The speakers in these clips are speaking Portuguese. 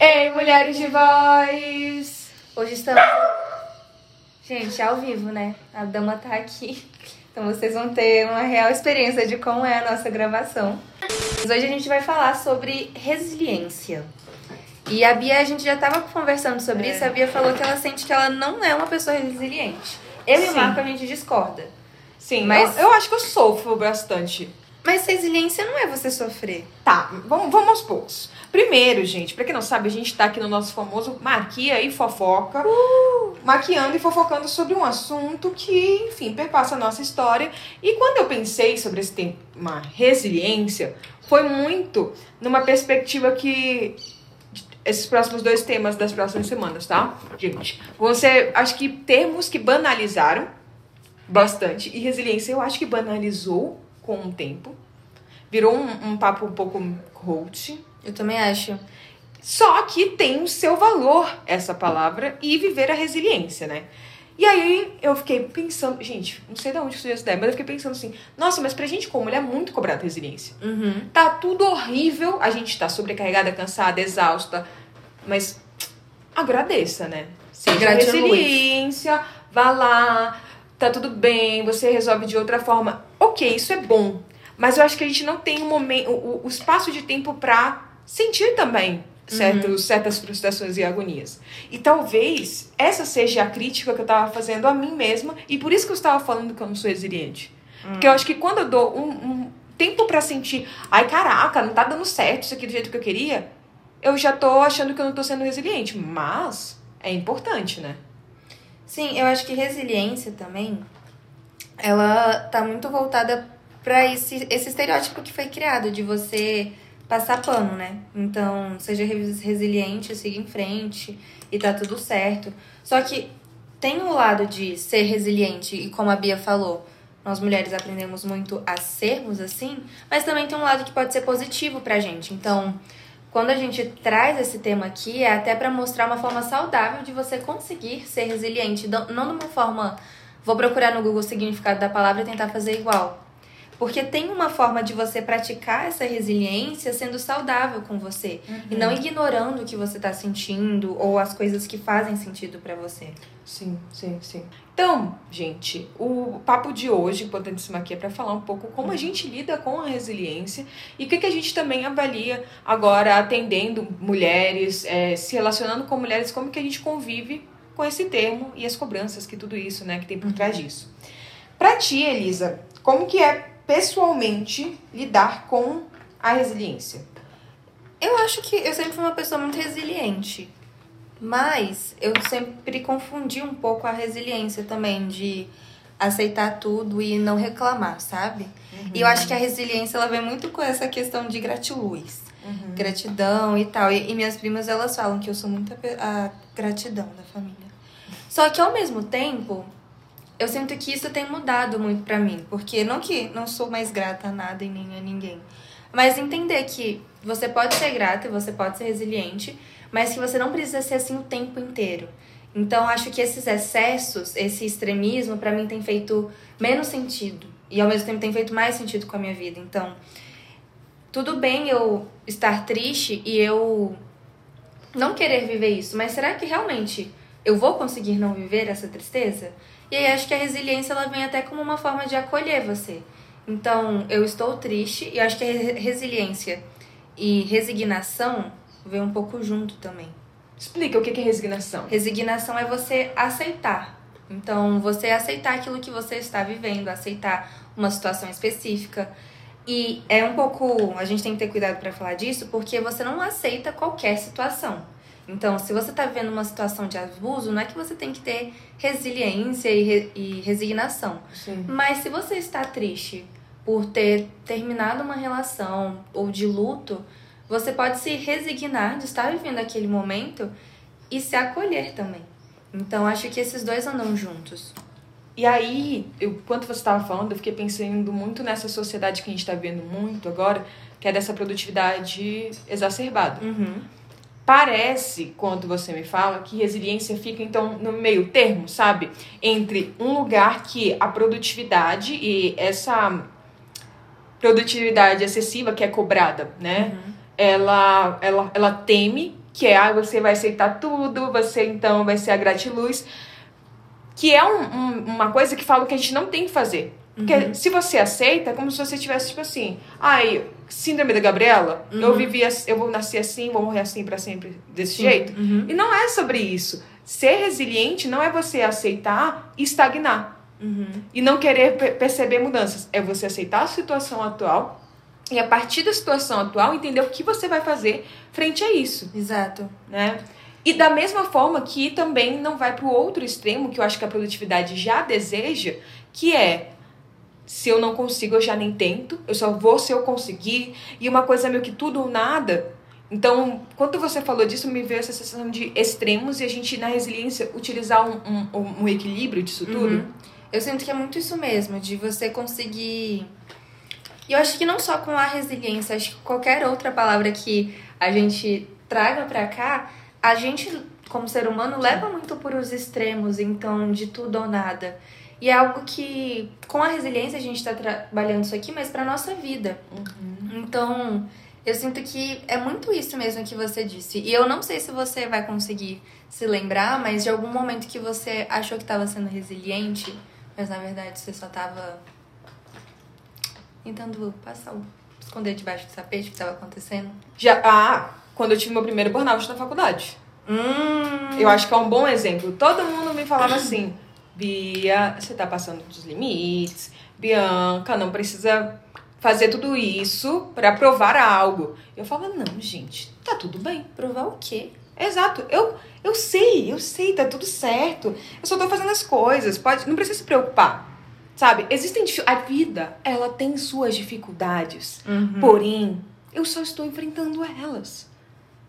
Ei, mulheres de voz! Hoje estamos. Gente, ao vivo, né? A dama tá aqui. Então vocês vão ter uma real experiência de como é a nossa gravação. Mas hoje a gente vai falar sobre resiliência. E a Bia, a gente já tava conversando sobre É. isso, a Bia falou que ela sente que ela não é uma pessoa resiliente. Eu e o Sim. Marco, a gente discorda. Sim, Mas- eu, eu acho que eu sofro bastante. Mas resiliência não é você sofrer. Tá, vamos, vamos aos poucos. Primeiro, gente, pra quem não sabe, a gente tá aqui no nosso famoso Maquia e Fofoca. Maquiando e fofocando sobre um assunto que, enfim, perpassa a nossa história. E quando eu pensei sobre esse tema resiliência, foi muito numa perspectiva que. Esses próximos dois temas das próximas semanas, tá? Gente, vão ser, acho que termos que banalizaram bastante. E resiliência eu acho que banalizou com o tempo. Virou um, um papo um pouco coach. Eu também acho. Só que tem o seu valor essa palavra e viver a resiliência, né? E aí eu fiquei pensando, gente, não sei de onde surgiu essa ideia, mas eu fiquei pensando assim, nossa, mas pra gente como mulher é muito cobrada resiliência. Uhum. Tá tudo horrível, a gente tá sobrecarregada, cansada, exausta, mas agradeça, né? Seja resiliência, vá lá, tá tudo bem, você resolve de outra forma. Ok, isso é bom, mas eu acho que a gente não tem um momento, o, o espaço de tempo pra sentir também certos, certas frustrações e agonias. E talvez essa seja a crítica que eu tava fazendo a mim mesma, e por isso que eu estava falando que eu não sou resiliente. Porque eu acho que quando eu dou um, um tempo pra sentir, ai caraca, não tá dando certo isso aqui do jeito que eu queria, eu já tô achando que eu não tô sendo resiliente. Mas é importante, né? Sim, eu acho que resiliência também, ela tá muito voltada pra esse, esse estereótipo que foi criado de você passar pano, né? Então, seja res- resiliente, siga em frente e tá tudo certo. Só que tem o lado de ser resiliente e como a Bia falou, nós mulheres aprendemos muito a sermos assim, mas também tem um lado que pode ser positivo pra gente. Então, quando a gente traz esse tema aqui, é até pra mostrar uma forma saudável de você conseguir ser resiliente. Não de uma forma, vou procurar no Google o significado da palavra e tentar fazer igual. Porque tem uma forma de você praticar essa resiliência sendo saudável com você. E não ignorando o que você tá sentindo ou as coisas que fazem sentido pra você. Sim, sim, sim. Então, gente, o papo de hoje, importantíssimo aqui, é para falar um pouco como a gente lida com a resiliência e o que, que a gente também avalia agora atendendo mulheres, é, se relacionando com mulheres, como que a gente convive com esse termo e as cobranças que tudo isso, né, que tem por trás disso. Pra ti, Elisa, como que é pessoalmente lidar com a resiliência? Eu acho que eu sempre fui uma pessoa muito resiliente. Mas eu sempre confundi um pouco a resiliência também, de aceitar tudo e não reclamar, sabe? E eu acho que a resiliência ela vem muito com essa questão de gratiluz. Gratidão e tal. E, e minhas primas elas falam que eu sou muito a, a gratidão da família. Só que ao mesmo tempo, eu sinto que isso tem mudado muito pra mim. Porque não que não sou mais grata a nada e nem a ninguém. Mas entender que você pode ser grata e você pode ser resiliente, mas que você não precisa ser assim o tempo inteiro. Então, acho que esses excessos, esse extremismo, pra mim tem feito menos sentido. E ao mesmo tempo tem feito mais sentido com a minha vida. Então, tudo bem eu estar triste e eu não querer viver isso, mas será que realmente eu vou conseguir não viver essa tristeza? E aí acho que a resiliência ela vem até como uma forma de acolher você. Então, eu estou triste e acho que resiliência e resignação vem um pouco junto também. Explica o que que é resignação. Resignação é você aceitar. Então, você aceitar aquilo que você está vivendo, aceitar uma situação específica. E é um pouco. A gente tem que ter cuidado para falar disso, porque você não aceita qualquer situação. Então, se você está vivendo uma situação de abuso, não é que você tem que ter resiliência e, re- e resignação. Sim. Mas se você está triste por ter terminado uma relação ou de luto, você pode se resignar de estar vivendo aquele momento e se acolher também. Então acho que esses dois andam juntos. E aí, eu, enquanto você estava falando, eu fiquei pensando muito nessa sociedade que a gente está vendo muito agora, que é dessa produtividade exacerbada. Uhum. Parece, quando você me fala, que resiliência fica então no meio termo, sabe? Entre um lugar que a produtividade e essa produtividade excessiva que é cobrada, né? Ela, ela, ela teme que é, ah, você vai aceitar tudo, você então vai ser a gratiluz, que é um- um- uma coisa que fala que a gente não tem que fazer. Porque se você aceita, é como se você tivesse, tipo assim, ai, síndrome da Gabriela, eu vivi, eu vou nascer assim, vou morrer assim pra sempre, desse jeito. Uhum. E não é sobre isso. Ser resiliente não é você aceitar e estagnar. Uhum. E não querer pe- perceber mudanças. É você aceitar a situação atual e, a partir da situação atual, entender o que você vai fazer frente a isso Exato. né? E da mesma forma que também não vai para o outro extremo, que eu acho que a produtividade já deseja, que é se eu não consigo, eu já nem tento, eu só vou se eu conseguir, e uma coisa meio que tudo ou nada. Então, quando você falou disso, me veio essa sensação de extremos e a gente, na resiliência, utilizar um, um, um equilíbrio disso tudo. Uhum. Eu sinto que é muito isso mesmo, de você conseguir. E eu acho que não só com a resiliência, acho que qualquer outra palavra que a gente traga pra cá, a gente, como ser humano, leva muito por os extremos, então, de tudo ou nada. E é algo que, com a resiliência, a gente tá trabalhando isso aqui, mas pra nossa vida. Então, eu sinto que é muito isso mesmo que você disse. E eu não sei se você vai conseguir se lembrar, mas de algum momento que você achou que estava sendo resiliente, mas na verdade você só tava tentando passar o esconder debaixo do tapete o que estava acontecendo. Já, ah, quando eu tive meu primeiro burnout na faculdade. Hum. Eu acho que é um bom exemplo. Todo mundo me falava assim: Bia, você tá passando dos limites. Bianca, não precisa fazer tudo isso pra provar algo. Eu falava: não, gente, tá tudo bem. provar o quê? Exato. Eu, eu sei, eu sei, tá tudo certo. Eu só tô fazendo as coisas. Pode, não precisa se preocupar. Sabe? Existem a vida, ela tem suas dificuldades. Porém, eu só estou enfrentando elas.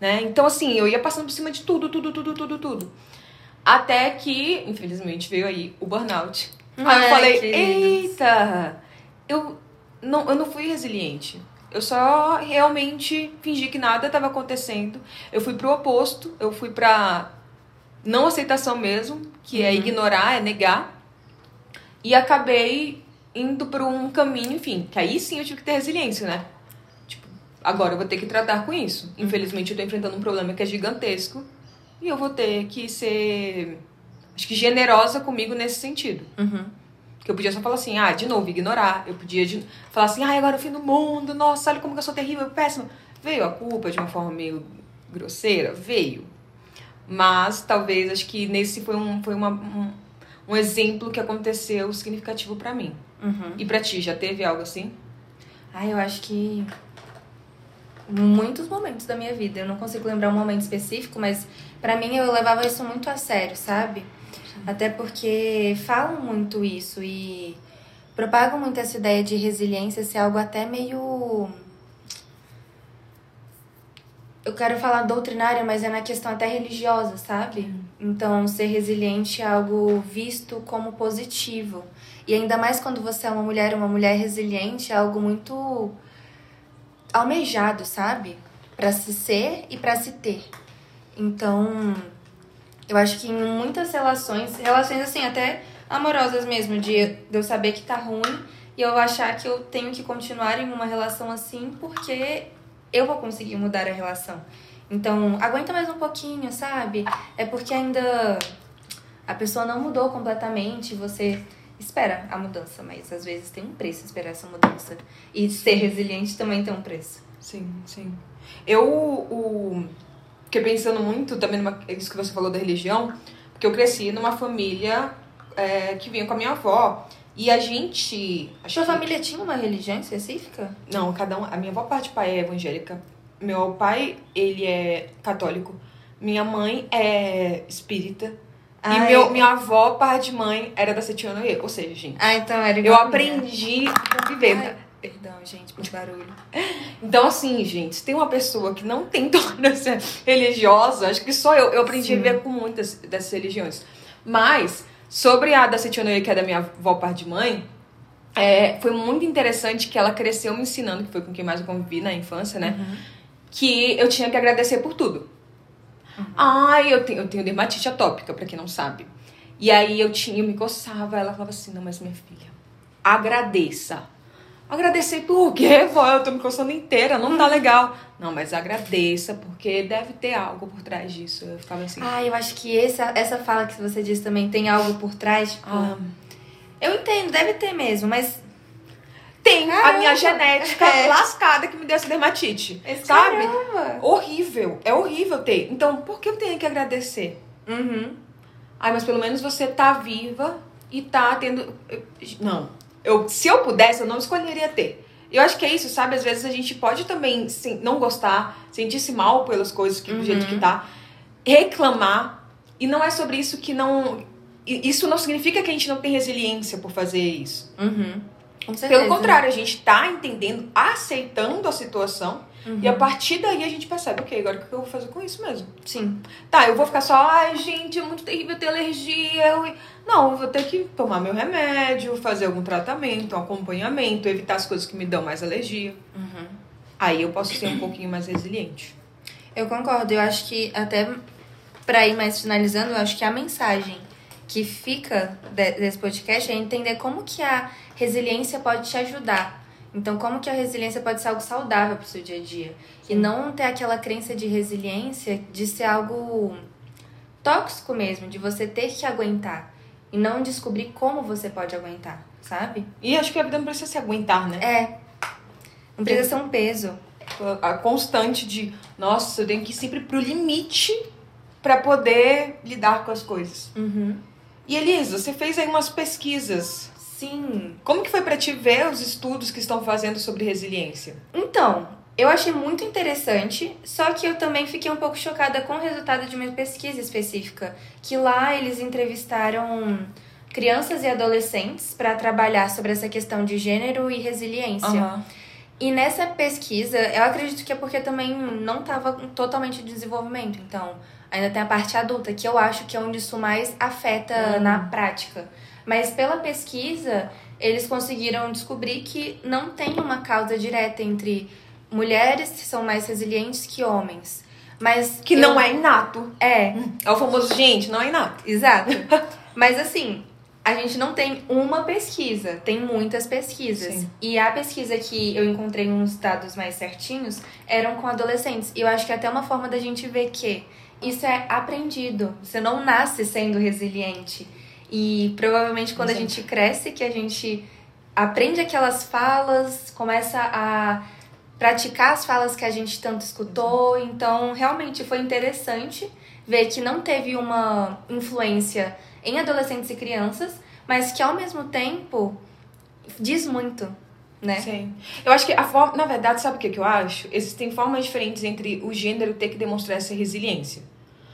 Né? Então, assim, eu ia passando por cima de tudo, tudo, tudo, tudo, tudo. Até que, infelizmente, veio aí o burnout. Aí eu Ai, falei, queridos. eita, eu não, eu não fui resiliente. Eu só realmente fingi que nada estava acontecendo. Eu fui pro oposto, eu fui pra não aceitação mesmo, que é ignorar, é negar. E acabei indo por um caminho, enfim, que aí sim eu tive que ter resiliência, né? Tipo, agora eu vou ter que tratar com isso. Infelizmente eu tô enfrentando um problema que é gigantesco e eu vou ter que ser, acho que generosa comigo nesse sentido. Uhum. Que eu podia só falar assim, ah, de novo, ignorar. Eu podia de- falar assim, ai, agora é o fim do mundo, nossa, olha como que eu sou terrível, péssima. Veio a culpa de uma forma meio grosseira? Veio. Mas talvez, acho que nesse foi um, foi uma, um, um exemplo que aconteceu significativo pra mim. Uhum. E pra ti, já teve algo assim? Ai, eu acho que muitos momentos da minha vida. Eu não consigo lembrar um momento específico, mas pra mim eu levava isso muito a sério, sabe? Até porque falam muito isso e propagam muito essa ideia de resiliência ser algo até meio. Eu quero falar doutrinária, mas é na questão até religiosa, sabe? Então, ser resiliente é algo visto como positivo. E ainda mais quando você é uma mulher, uma mulher resiliente é algo muito almejado, sabe? Pra se ser e pra se ter. Então, eu acho que em muitas relações, relações assim, até amorosas mesmo, de eu saber que tá ruim e eu achar que eu tenho que continuar em uma relação assim porque eu vou conseguir mudar a relação. Então, aguenta mais um pouquinho, sabe? É porque ainda a pessoa não mudou completamente, você espera a mudança, mas às vezes tem um preço esperar essa mudança. E ser resiliente também tem um preço. Sim, sim. Eu, o, fiquei pensando muito também numa, isso que você falou da religião, porque eu cresci numa família é, que vinha com a minha avó. E a gente. acho Sua família tinha uma religião específica? Não, cada um. A minha avó, parte pai, é evangélica. Meu pai, ele é católico. Minha mãe é espírita. E meu, minha avó, parte de mãe, era da Setianoe. Ou seja, gente, Ah, então era eu igual minha. aprendi a viver. Ai, perdão, gente, por barulho. Então, assim, gente, se tem uma pessoa que não tem tolerância religiosa, acho que só eu. Eu aprendi Sim. a viver com muitas dessas religiões. Mas, sobre a da Setianoe, que é da minha avó, parte de mãe, é, foi muito interessante que ela cresceu me ensinando, que foi com quem mais eu convivi na infância, né? Que eu tinha que agradecer por tudo. Ai, eu tenho, eu tenho dermatite atópica, pra quem não sabe. E aí eu tinha, eu me coçava, ela falava assim, não, mas minha filha, agradeça. Agradecer por quê, vó? Eu tô me coçando inteira, não tá legal. Não, mas agradeça, porque deve ter algo por trás disso. Eu ficava assim. Ah, eu acho que essa, essa fala que você disse também tem algo por trás. Tipo, ah, Eu entendo, deve ter mesmo, mas. Tem a Caramba. minha genética É. lascada que me deu essa dermatite. sabe? Caramba! Horrível. É horrível ter. Então, por que eu tenho que agradecer? Uhum. Ai, mas pelo menos você tá viva e tá tendo. Não. Eu, se eu pudesse, eu não escolheria ter. Eu acho que é isso, sabe? Às vezes a gente pode também sim, não gostar, sentir-se mal pelas coisas que, do jeito que tá, reclamar. E não é sobre isso que não. Isso não significa que a gente não tem resiliência por fazer isso. Uhum. Pelo contrário, a gente tá entendendo, aceitando a situação. E a partir daí a gente percebe, ok, agora o que eu vou fazer com isso mesmo? Sim. Tá, eu vou ficar só, ai, gente, é muito terrível ter alergia. eu- Não, eu vou ter que tomar meu remédio, fazer algum tratamento, um acompanhamento, evitar as coisas que me dão mais alergia. Aí eu posso ser um pouquinho mais resiliente. Eu concordo. Eu acho que até pra ir mais finalizando, eu acho que a mensagem que fica de- desse podcast é entender como que a resiliência pode te ajudar. Então, como que a resiliência pode ser algo saudável pro seu dia a dia. E não ter aquela crença de resiliência de ser algo tóxico mesmo, de você ter que aguentar. E não descobrir como você pode aguentar, sabe? E acho que a vida não precisa se aguentar, né? É. Não precisa ser um peso. A constante de, nossa, eu tenho que ir sempre pro limite pra poder lidar com as coisas. Uhum. E Elisa, você fez aí umas pesquisas. Sim. Como que foi pra te ver os estudos que estão fazendo sobre resiliência? Então, eu achei muito interessante, só que eu também fiquei um pouco chocada com o resultado de uma pesquisa específica, que lá eles entrevistaram crianças e adolescentes para trabalhar sobre essa questão de gênero e resiliência. E nessa pesquisa, eu acredito que é porque também não estava totalmente em desenvolvimento, então ainda tem a parte adulta, que eu acho que é onde isso mais afeta na prática. Mas pela pesquisa, eles conseguiram descobrir que não tem uma causa direta entre mulheres que são mais resilientes que homens. Mas Que eu- não é inato. É, É o famoso, gente, não é inato. Exato. Mas assim, a gente não tem uma pesquisa, tem muitas pesquisas. Sim. E a pesquisa que eu encontrei uns dados mais certinhos eram com adolescentes. E eu acho que é até uma forma da gente ver que isso é aprendido. Você não nasce sendo resiliente. E provavelmente quando a gente cresce, que a gente aprende aquelas falas, começa a praticar as falas que a gente tanto escutou. Então, realmente foi interessante ver que não teve uma influência em adolescentes e crianças, mas que ao mesmo tempo diz muito, né? Sim. Eu acho que a. Na verdade, sabe o que, que eu acho? Existem formas diferentes entre o gênero ter que demonstrar essa resiliência.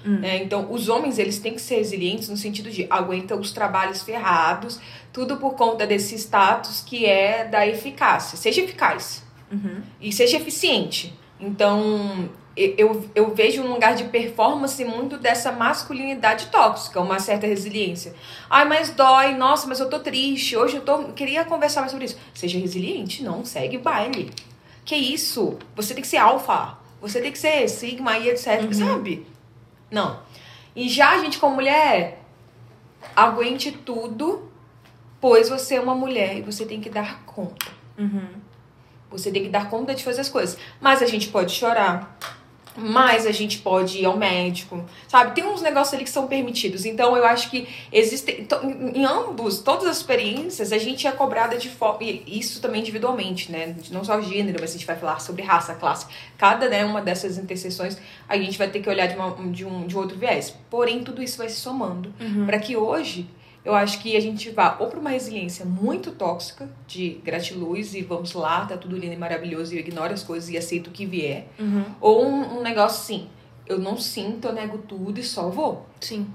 Né? Então, os homens, eles têm que ser resilientes no sentido de aguentam os trabalhos ferrados, tudo por conta desse status que é da eficácia. Seja eficaz. Uhum. e seja eficiente. Então, eu, eu vejo um lugar de performance muito dessa masculinidade tóxica, uma certa resiliência. Ai, mas dói, nossa, mas eu tô triste, hoje eu tô. Queria conversar mais sobre isso. Seja resiliente, não, segue o baile. Que isso? Você tem que ser alfa, você tem que ser sigma e etc, sabe? Não. E já a gente, como mulher, aguente tudo, pois você é uma mulher e você tem que dar conta. Uhum. Você tem que dar conta de fazer as coisas. Mas a gente pode chorar. Mas a gente pode ir ao médico. Sabe? Tem uns negócios ali que são permitidos. Então eu acho que existem. Em ambos, todas as experiências, a gente é cobrada de forma. E isso também individualmente, né? Não só o gênero, mas a gente vai falar sobre raça, classe. Cada né, uma dessas interseções, a gente vai ter que olhar de, uma, de, um, de outro viés. Porém, tudo isso vai se somando. Para que hoje eu acho que a gente vá ou para uma resiliência muito tóxica de gratiluz e vamos lá, tá tudo lindo e maravilhoso e eu ignoro as coisas e aceito o que vier. Uhum. Ou um, um negócio assim, eu não sinto, eu nego tudo e só vou. Sim.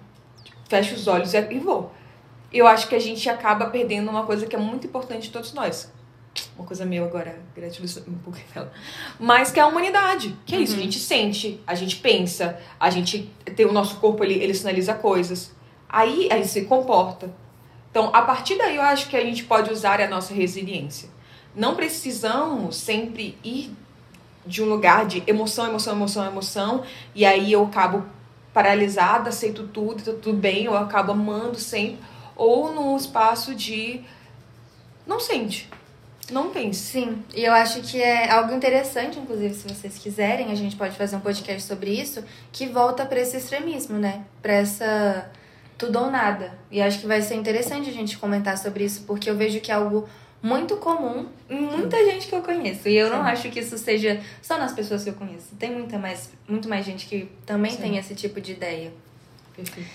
Fecho os olhos e vou. Eu acho que a gente acaba perdendo uma coisa que é muito importante de todos nós. Uma coisa meio agora, gratiluz um pouco dela. Mas que é a humanidade. Que é isso, a gente sente, a gente pensa, a gente tem o nosso corpo, ele, ele sinaliza coisas. Aí, aí se comporta. Então, a partir daí, eu acho que a gente pode usar a nossa resiliência. Não precisamos sempre ir de um lugar de emoção, emoção, emoção, emoção, e aí eu acabo paralisada, aceito tudo, tá tudo bem, eu acabo amando sempre, ou num espaço de não sente. Não pense. Sim, e eu acho que é algo interessante, inclusive, se vocês quiserem, a gente pode fazer um podcast sobre isso, que volta para esse extremismo, né? Para essa tudo ou nada. E acho que vai ser interessante a gente comentar sobre isso, porque eu vejo que é algo muito comum em muita gente que eu conheço. E eu não Sim. acho que isso seja só nas pessoas que eu conheço. Tem muita mais, muito mais gente que também Sim. tem esse tipo de ideia. Perfeito.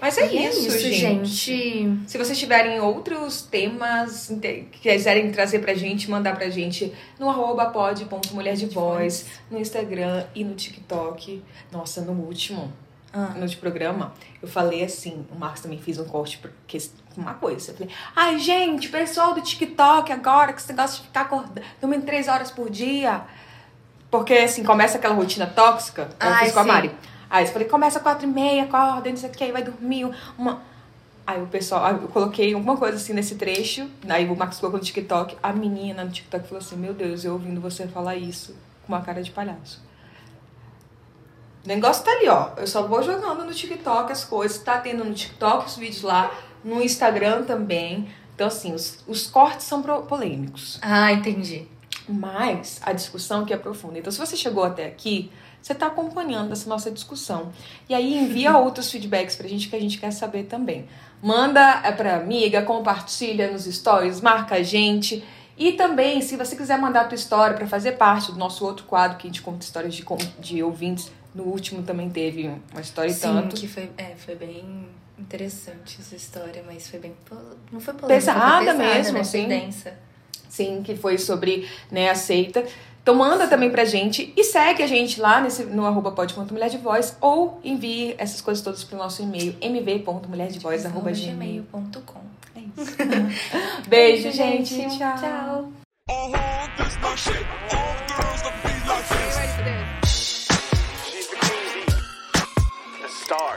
Mas é, E isso, gente. gente. Se vocês tiverem outros temas que quiserem trazer pra gente, mandar pra gente no arroba pod.mulher de voz, no Instagram e no TikTok. Nossa, no último, Ah. no de programa, eu falei assim, o Marcos também fez um corte porque uma coisa. Eu falei, ai gente, pessoal do TikTok agora, que esse negócio de ficar acordando, dormindo três horas por dia. Porque assim, começa aquela rotina tóxica, eu Ai, fiz com a sim. Mari. Aí eu falei, começa quatro e meia, acorda, não sei o que, aí vai dormir uma. Aí o pessoal, eu coloquei alguma coisa assim nesse trecho, aí o Marcos colocou no TikTok, a menina no TikTok falou assim, meu Deus, eu ouvindo você falar isso com uma cara de palhaço. O negócio tá ali, ó. Eu só vou jogando no TikTok as coisas. Tá tendo no TikTok os vídeos lá, no Instagram também. Então, assim, os, os cortes são polêmicos. Ah, entendi. Mas a discussão que é profunda. Então, se você chegou até aqui, você está acompanhando essa nossa discussão. E aí envia outros feedbacks pra gente que a gente quer saber também. Manda é, pra amiga, compartilha nos stories, marca a gente. E também, se você quiser mandar a tua história para fazer parte do nosso outro quadro que a gente conta histórias de, de ouvintes, no último também teve uma história e Sim, tanto. que foi, é, foi bem interessante essa história, mas foi bem. Não foi polêmica, Pesada foi pesada mesmo, né? assim. Densa. Sim, que foi sobre né, a seita. Então manda também pra gente e segue a gente lá nesse, no arroba pod.mulher de voz ou envie essas coisas todas pro nosso e-mail mv.mulherdevoz arroba gmail. gmail.com. É isso. Beijo, gente. Tchau. Tchau. Start.